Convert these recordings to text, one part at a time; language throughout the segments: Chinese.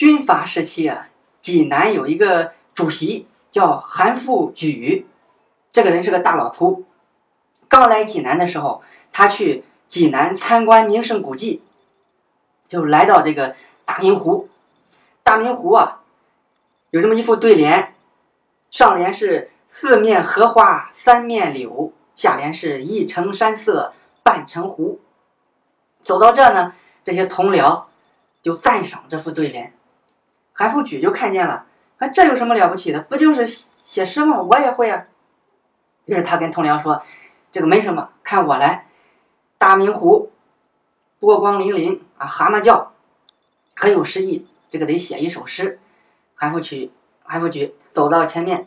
军阀时期啊，济南有一个主席叫韩复榘，这个人是个大老粗。刚来济南的时候，他去济南参观名胜古迹，就来到这个大明湖。大明湖啊，有这么一副对联，上联是“四面荷花三面柳”，下联是一城山色半城湖。走到这呢，这些同僚就赞赏这副对联。韩复榘就看见了，啊，这有什么了不起的？不就是写诗吗？我也会啊。于是他跟同僚说：“这个没什么，看我来。大明湖，波光粼粼啊，蛤蟆叫，很有诗意。这个得写一首诗。”韩复榘，韩复榘走到前面，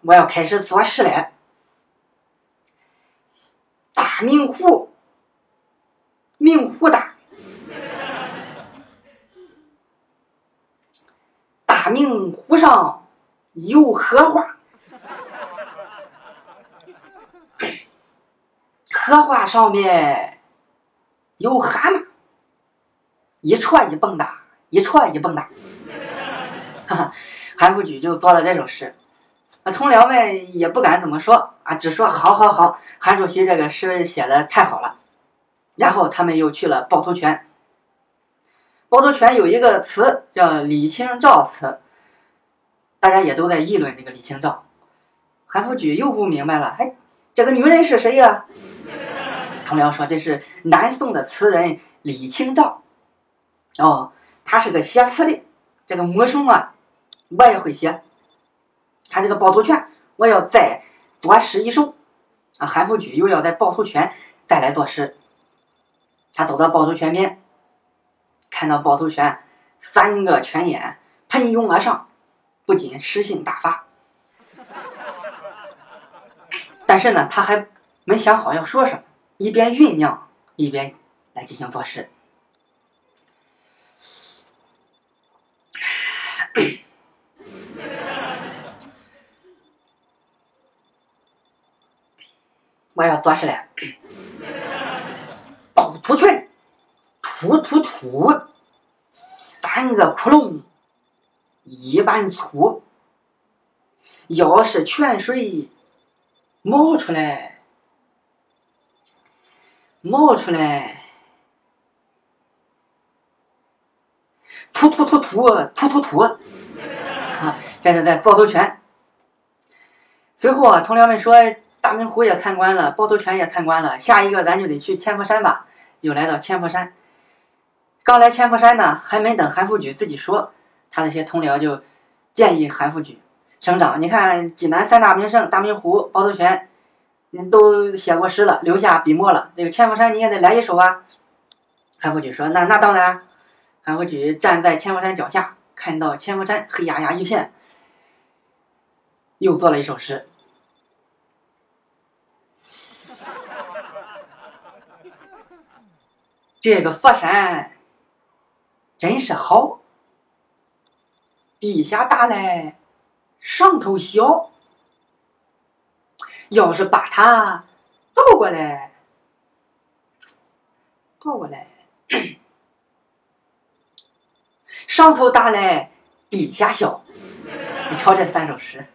我要开始作诗了。大明湖。明湖大，大明湖上有荷花，荷花上面有蛤蟆，一戳一蹦哒，一戳一蹦哒。哈哈，韩复榘就做了这首诗，啊，同僚们也不敢怎么说啊，只说好好好，韩主席这个诗写的太好了。然后他们又去了趵突泉。趵突泉有一个词叫李清照词，大家也都在议论这个李清照。韩复榘又不明白了，哎，这个女人是谁呀？同僚说这是南宋的词人李清照。哦，他是个写词的，这个木松啊，我也会写。看这个趵突泉，我要再作诗一首。啊，韩复榘又要在趵突泉再来作诗。他走到趵突泉边，看到趵突泉三个泉眼喷涌而上，不仅诗兴大发。但是呢，他还没想好要说什么，一边酝酿，一边来进行作诗。我要作诗了。趵突泉，突突突，三个窟窿一般粗。要是泉水冒出来，冒出来，突突突突突突突，啊，这是在趵突泉。随后啊，同僚们说，大明湖也参观了，趵突泉也参观了，下一个咱就得去千佛山吧。又来到千佛山，刚来千佛山呢，还没等韩复榘自己说，他那些同僚就建议韩复榘：“省长，你看济南三大名胜大明湖、趵突泉，你都写过诗了，留下笔墨了，这个千佛山你也得来一首啊。”韩复榘说：“那那当然。”韩复榘站在千佛山脚下，看到千佛山黑压压一片，又做了一首诗。这个佛山真是好，底下大嘞，上头小。要是把它倒过来，倒过来，上头大嘞，底下小。你瞧这三首诗。